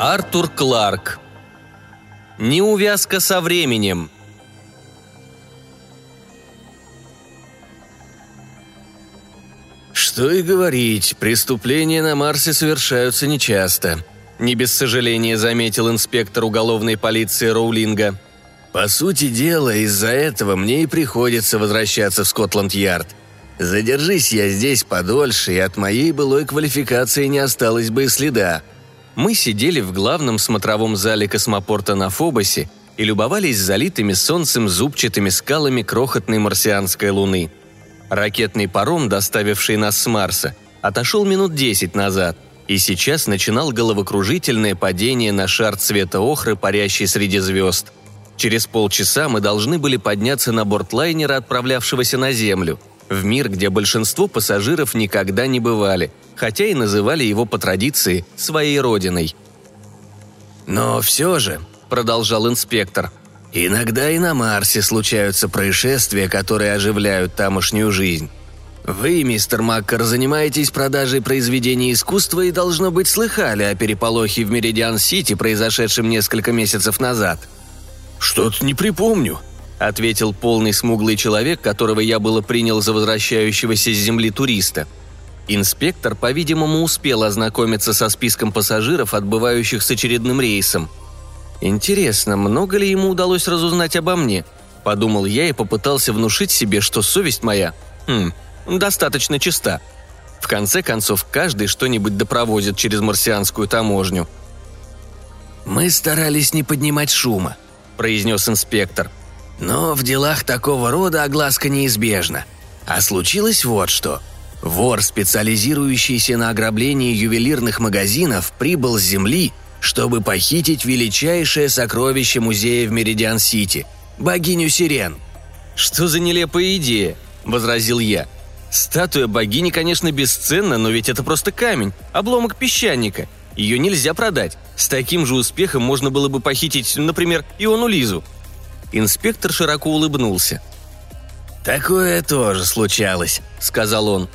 Артур Кларк. Неувязка со временем. Что и говорить, преступления на Марсе совершаются нечасто. Не без сожаления заметил инспектор уголовной полиции Роулинга. По сути дела, из-за этого мне и приходится возвращаться в Скотланд-Ярд. Задержись я здесь подольше, и от моей былой квалификации не осталось бы и следа. Мы сидели в главном смотровом зале космопорта на Фобосе и любовались залитыми солнцем зубчатыми скалами крохотной марсианской луны. Ракетный паром, доставивший нас с Марса, отошел минут десять назад, и сейчас начинал головокружительное падение на шар цвета охры, парящий среди звезд. Через полчаса мы должны были подняться на борт лайнера, отправлявшегося на Землю, в мир, где большинство пассажиров никогда не бывали – хотя и называли его по традиции своей родиной. «Но все же», — продолжал инспектор, — «иногда и на Марсе случаются происшествия, которые оживляют тамошнюю жизнь. Вы, мистер Маккар, занимаетесь продажей произведений искусства и, должно быть, слыхали о переполохе в Меридиан-Сити, произошедшем несколько месяцев назад». «Что-то не припомню», — ответил полный смуглый человек, которого я было принял за возвращающегося с Земли туриста — Инспектор, по-видимому, успел ознакомиться со списком пассажиров, отбывающих с очередным рейсом. «Интересно, много ли ему удалось разузнать обо мне?» – подумал я и попытался внушить себе, что совесть моя, хм, достаточно чиста. В конце концов, каждый что-нибудь допровозит через марсианскую таможню. «Мы старались не поднимать шума», – произнес инспектор. «Но в делах такого рода огласка неизбежна. А случилось вот что – Вор, специализирующийся на ограблении ювелирных магазинов, прибыл с Земли, чтобы похитить величайшее сокровище музея в Меридиан-Сити – богиню Сирен. «Что за нелепая идея?» – возразил я. «Статуя богини, конечно, бесценна, но ведь это просто камень, обломок песчаника. Ее нельзя продать. С таким же успехом можно было бы похитить, например, Иону Лизу». Инспектор широко улыбнулся. «Такое тоже случалось», — сказал он.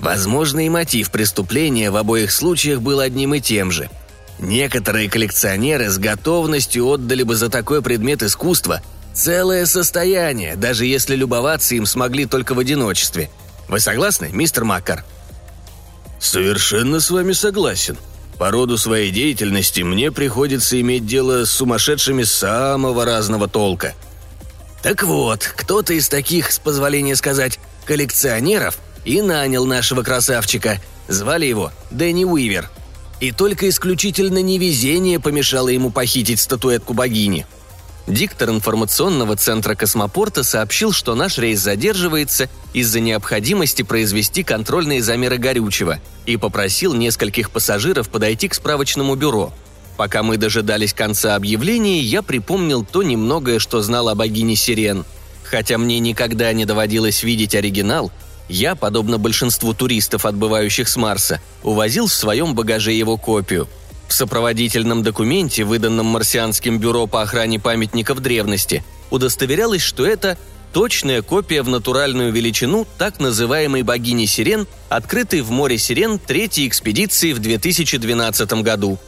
Возможно, и мотив преступления в обоих случаях был одним и тем же. Некоторые коллекционеры с готовностью отдали бы за такой предмет искусства целое состояние, даже если любоваться им смогли только в одиночестве. Вы согласны, мистер Маккар? Совершенно с вами согласен. По роду своей деятельности мне приходится иметь дело с сумасшедшими самого разного толка. Так вот, кто-то из таких, с позволения сказать, коллекционеров – и нанял нашего красавчика. Звали его Дэнни Уивер. И только исключительно невезение помешало ему похитить статуэтку богини. Диктор информационного центра космопорта сообщил, что наш рейс задерживается из-за необходимости произвести контрольные замеры горючего и попросил нескольких пассажиров подойти к справочному бюро. Пока мы дожидались конца объявления, я припомнил то немногое, что знал о богине Сирен. Хотя мне никогда не доводилось видеть оригинал, я, подобно большинству туристов, отбывающих с Марса, увозил в своем багаже его копию. В сопроводительном документе, выданном Марсианским бюро по охране памятников древности, удостоверялось, что это точная копия в натуральную величину так называемой богини Сирен, открытой в море Сирен третьей экспедиции в 2012 году.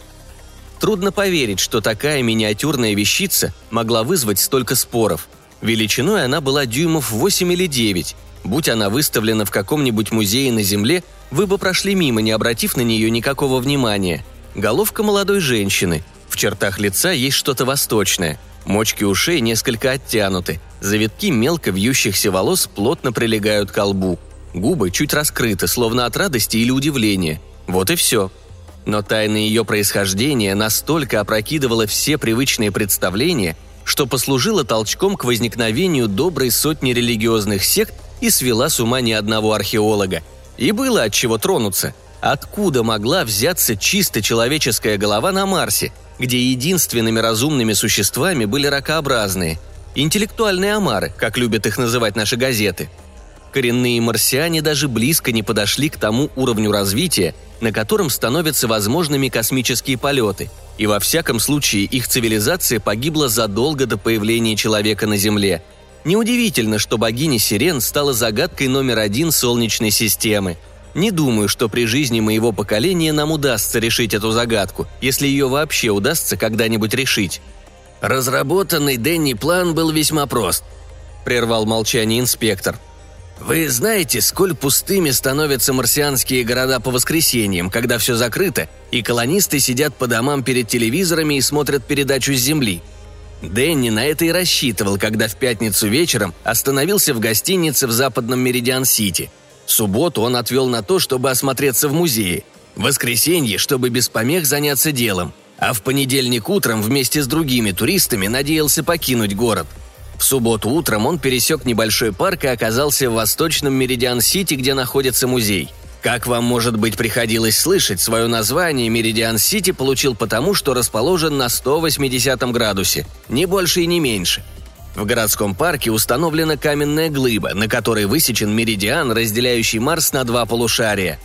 Трудно поверить, что такая миниатюрная вещица могла вызвать столько споров. Величиной она была дюймов 8 или 9, Будь она выставлена в каком-нибудь музее на Земле, вы бы прошли мимо, не обратив на нее никакого внимания. Головка молодой женщины. В чертах лица есть что-то восточное. Мочки ушей несколько оттянуты. Завитки мелко вьющихся волос плотно прилегают к лбу. Губы чуть раскрыты, словно от радости или удивления. Вот и все. Но тайна ее происхождения настолько опрокидывала все привычные представления, что послужила толчком к возникновению доброй сотни религиозных сект и свела с ума ни одного археолога. И было от чего тронуться. Откуда могла взяться чисто человеческая голова на Марсе, где единственными разумными существами были ракообразные? Интеллектуальные омары, как любят их называть наши газеты. Коренные марсиане даже близко не подошли к тому уровню развития, на котором становятся возможными космические полеты, и во всяком случае их цивилизация погибла задолго до появления человека на Земле – Неудивительно, что богиня Сирен стала загадкой номер один Солнечной системы. Не думаю, что при жизни моего поколения нам удастся решить эту загадку, если ее вообще удастся когда-нибудь решить. Разработанный Дэнни план был весьма прост, прервал молчание инспектор. Вы знаете, сколь пустыми становятся марсианские города по воскресеньям, когда все закрыто, и колонисты сидят по домам перед телевизорами и смотрят передачу с Земли – Дэнни на это и рассчитывал, когда в пятницу вечером остановился в гостинице в западном Меридиан-Сити. Субботу он отвел на то, чтобы осмотреться в музее. Воскресенье, чтобы без помех заняться делом. А в понедельник утром вместе с другими туристами надеялся покинуть город. В субботу утром он пересек небольшой парк и оказался в восточном Меридиан-Сити, где находится музей – как вам, может быть, приходилось слышать, свое название Меридиан-Сити получил потому, что расположен на 180 градусе, не больше и не меньше. В городском парке установлена каменная глыба, на которой высечен меридиан, разделяющий Марс на два полушария.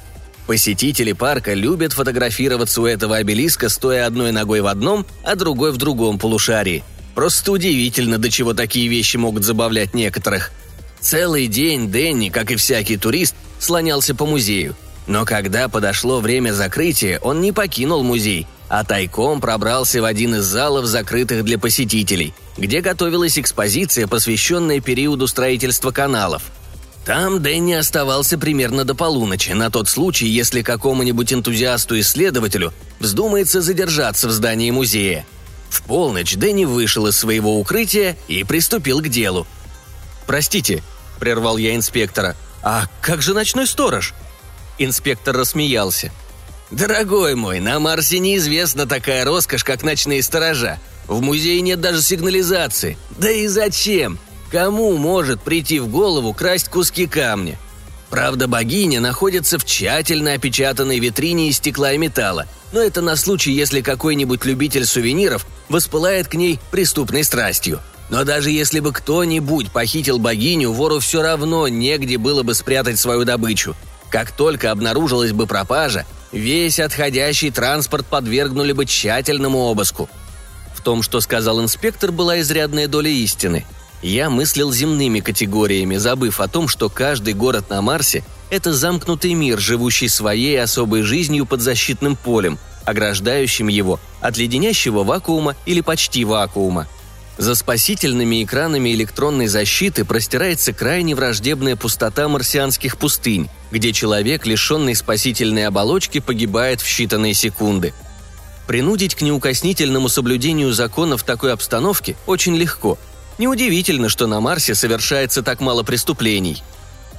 Посетители парка любят фотографироваться у этого обелиска, стоя одной ногой в одном, а другой в другом полушарии. Просто удивительно, до чего такие вещи могут забавлять некоторых – Целый день Дэнни, как и всякий турист, слонялся по музею. Но когда подошло время закрытия, он не покинул музей, а тайком пробрался в один из залов, закрытых для посетителей, где готовилась экспозиция, посвященная периоду строительства каналов. Там Дэнни оставался примерно до полуночи, на тот случай, если какому-нибудь энтузиасту-исследователю вздумается задержаться в здании музея. В полночь Дэнни вышел из своего укрытия и приступил к делу. «Простите», – прервал я инспектора. «А как же ночной сторож?» Инспектор рассмеялся. «Дорогой мой, на Марсе неизвестна такая роскошь, как ночные сторожа. В музее нет даже сигнализации. Да и зачем? Кому может прийти в голову красть куски камня? Правда, богиня находится в тщательно опечатанной витрине из стекла и металла, но это на случай, если какой-нибудь любитель сувениров воспылает к ней преступной страстью – но даже если бы кто-нибудь похитил богиню, вору все равно негде было бы спрятать свою добычу. Как только обнаружилась бы пропажа, весь отходящий транспорт подвергнули бы тщательному обыску. В том, что сказал инспектор, была изрядная доля истины. Я мыслил земными категориями, забыв о том, что каждый город на Марсе – это замкнутый мир, живущий своей особой жизнью под защитным полем, ограждающим его от леденящего вакуума или почти вакуума – за спасительными экранами электронной защиты простирается крайне враждебная пустота марсианских пустынь, где человек, лишенный спасительной оболочки, погибает в считанные секунды. Принудить к неукоснительному соблюдению закона в такой обстановке очень легко. Неудивительно, что на Марсе совершается так мало преступлений.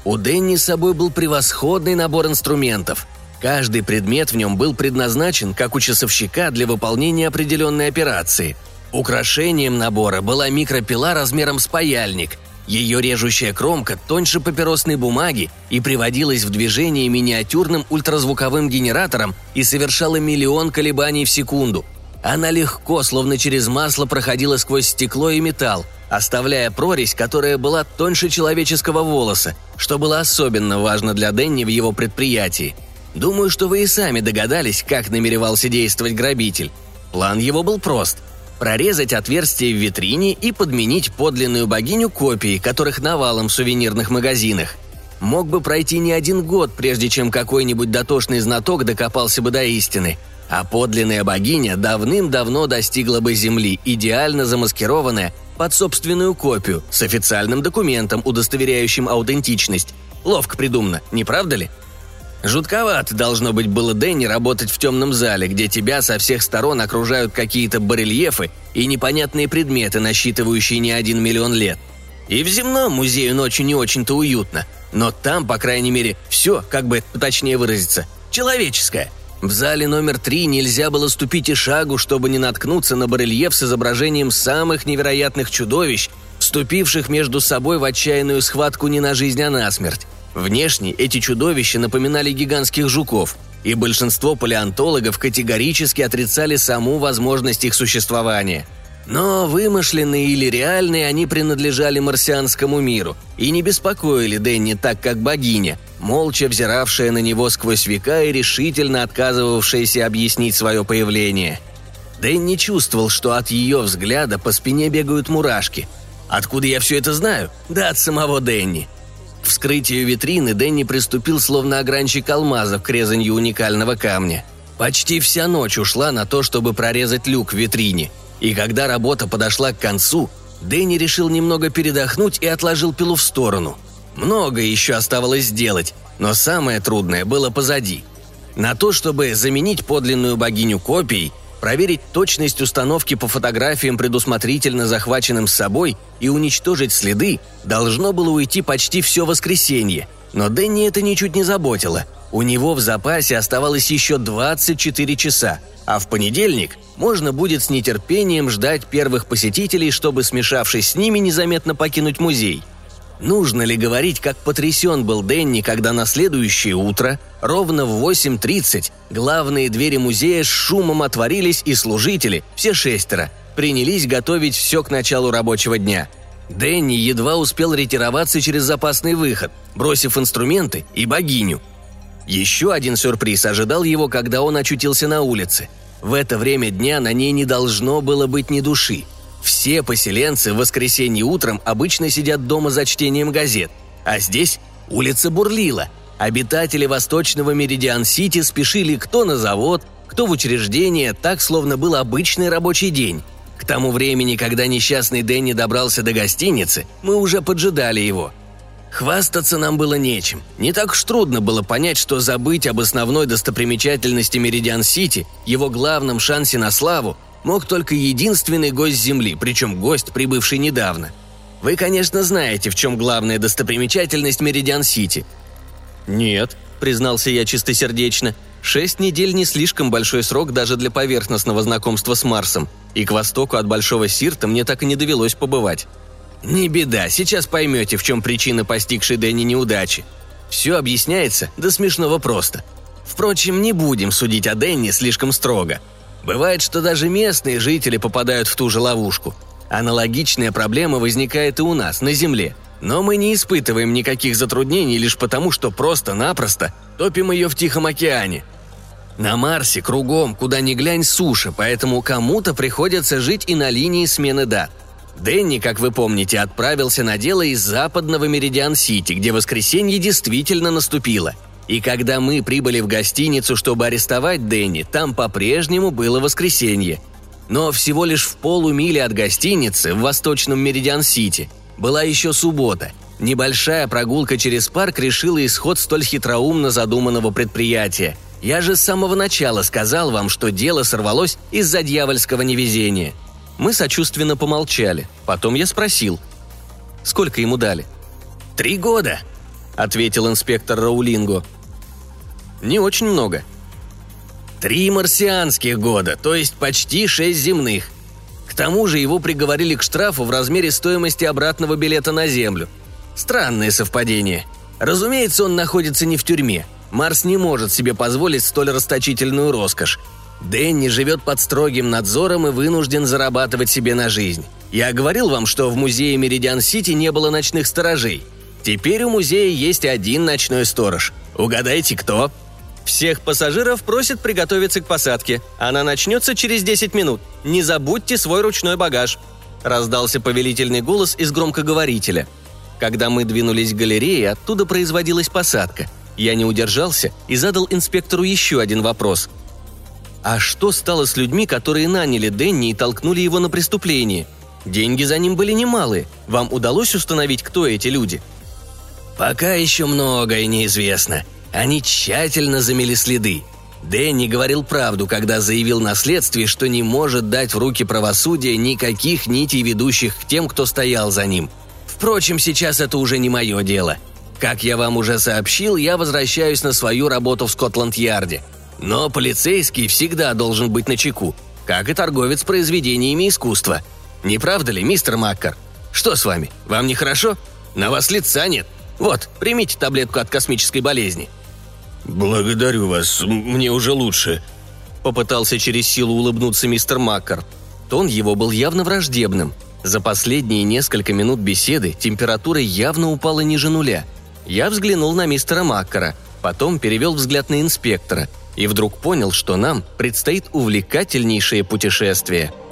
У Дэнни с собой был превосходный набор инструментов. Каждый предмет в нем был предназначен, как у часовщика, для выполнения определенной операции – Украшением набора была микропила размером с паяльник. Ее режущая кромка тоньше папиросной бумаги и приводилась в движение миниатюрным ультразвуковым генератором и совершала миллион колебаний в секунду. Она легко, словно через масло, проходила сквозь стекло и металл, оставляя прорезь, которая была тоньше человеческого волоса, что было особенно важно для Дэнни в его предприятии. Думаю, что вы и сами догадались, как намеревался действовать грабитель. План его был прост – прорезать отверстие в витрине и подменить подлинную богиню копией, которых навалом в сувенирных магазинах. Мог бы пройти не один год, прежде чем какой-нибудь дотошный знаток докопался бы до истины. А подлинная богиня давным-давно достигла бы земли, идеально замаскированная под собственную копию, с официальным документом, удостоверяющим аутентичность. Ловко придумано, не правда ли? Жутковато должно быть было Дэнни работать в темном зале, где тебя со всех сторон окружают какие-то барельефы и непонятные предметы, насчитывающие не один миллион лет. И в земном музее ночью не очень-то уютно, но там, по крайней мере, все, как бы точнее выразиться, человеческое. В зале номер три нельзя было ступить и шагу, чтобы не наткнуться на барельеф с изображением самых невероятных чудовищ, вступивших между собой в отчаянную схватку не на жизнь, а на смерть. Внешне эти чудовища напоминали гигантских жуков, и большинство палеонтологов категорически отрицали саму возможность их существования. Но вымышленные или реальные они принадлежали марсианскому миру и не беспокоили Дэнни так, как богиня, молча взиравшая на него сквозь века и решительно отказывавшаяся объяснить свое появление. Дэнни чувствовал, что от ее взгляда по спине бегают мурашки. Откуда я все это знаю? Да от самого Дэнни – вскрытию витрины Дэнни приступил словно огранчик алмазов к резанью уникального камня. Почти вся ночь ушла на то, чтобы прорезать люк в витрине. И когда работа подошла к концу, Дэнни решил немного передохнуть и отложил пилу в сторону. Много еще оставалось сделать, но самое трудное было позади. На то, чтобы заменить подлинную богиню копией, проверить точность установки по фотографиям, предусмотрительно захваченным с собой, и уничтожить следы, должно было уйти почти все воскресенье. Но Дэнни это ничуть не заботило. У него в запасе оставалось еще 24 часа, а в понедельник можно будет с нетерпением ждать первых посетителей, чтобы, смешавшись с ними, незаметно покинуть музей – Нужно ли говорить, как потрясен был Дэнни, когда на следующее утро, ровно в 8.30, главные двери музея с шумом отворились, и служители, все шестеро, принялись готовить все к началу рабочего дня. Дэнни едва успел ретироваться через запасный выход, бросив инструменты и богиню. Еще один сюрприз ожидал его, когда он очутился на улице. В это время дня на ней не должно было быть ни души – все поселенцы в воскресенье утром обычно сидят дома за чтением газет, а здесь улица бурлила. Обитатели восточного Меридиан-Сити спешили кто на завод, кто в учреждение, так словно был обычный рабочий день. К тому времени, когда несчастный Дэнни добрался до гостиницы, мы уже поджидали его. Хвастаться нам было нечем. Не так уж трудно было понять, что забыть об основной достопримечательности Меридиан-Сити, его главном шансе на славу, мог только единственный гость Земли, причем гость, прибывший недавно. Вы, конечно, знаете, в чем главная достопримечательность Меридиан-Сити. «Нет», — признался я чистосердечно. «Шесть недель не слишком большой срок даже для поверхностного знакомства с Марсом, и к востоку от Большого Сирта мне так и не довелось побывать». «Не беда, сейчас поймете, в чем причина постигшей Дэнни неудачи. Все объясняется до смешного просто. Впрочем, не будем судить о Дэнни слишком строго. Бывает, что даже местные жители попадают в ту же ловушку. Аналогичная проблема возникает и у нас, на Земле. Но мы не испытываем никаких затруднений лишь потому, что просто-напросто топим ее в Тихом океане. На Марсе кругом, куда ни глянь, суша, поэтому кому-то приходится жить и на линии смены дат. Дэнни, как вы помните, отправился на дело из западного Меридиан-Сити, где воскресенье действительно наступило – и когда мы прибыли в гостиницу, чтобы арестовать Дэнни, там по-прежнему было воскресенье. Но всего лишь в полумиле от гостиницы в восточном Меридиан-Сити была еще суббота. Небольшая прогулка через парк решила исход столь хитроумно задуманного предприятия. Я же с самого начала сказал вам, что дело сорвалось из-за дьявольского невезения. Мы сочувственно помолчали. Потом я спросил. «Сколько ему дали?» «Три года», — ответил инспектор Раулинго. Не очень много. Три марсианских года, то есть почти шесть земных. К тому же его приговорили к штрафу в размере стоимости обратного билета на Землю. Странное совпадение. Разумеется, он находится не в тюрьме. Марс не может себе позволить столь расточительную роскошь. Дэнни живет под строгим надзором и вынужден зарабатывать себе на жизнь. Я говорил вам, что в музее Меридиан-Сити не было ночных сторожей. Теперь у музея есть один ночной сторож. Угадайте, кто?» Всех пассажиров просят приготовиться к посадке. Она начнется через 10 минут. Не забудьте свой ручной багаж», – раздался повелительный голос из громкоговорителя. Когда мы двинулись к галерее, оттуда производилась посадка. Я не удержался и задал инспектору еще один вопрос. «А что стало с людьми, которые наняли Дэнни и толкнули его на преступление? Деньги за ним были немалые. Вам удалось установить, кто эти люди?» «Пока еще многое неизвестно», они тщательно замели следы. Дэнни говорил правду, когда заявил на следствии, что не может дать в руки правосудия никаких нитей, ведущих к тем, кто стоял за ним. Впрочем, сейчас это уже не мое дело. Как я вам уже сообщил, я возвращаюсь на свою работу в Скотланд-Ярде. Но полицейский всегда должен быть на чеку, как и торговец произведениями искусства. Не правда ли, мистер Маккар? Что с вами? Вам нехорошо? На вас лица нет. Вот, примите таблетку от космической болезни. «Благодарю вас, мне уже лучше», — попытался через силу улыбнуться мистер Маккар. Тон его был явно враждебным. За последние несколько минут беседы температура явно упала ниже нуля. Я взглянул на мистера Маккара, потом перевел взгляд на инспектора и вдруг понял, что нам предстоит увлекательнейшее путешествие —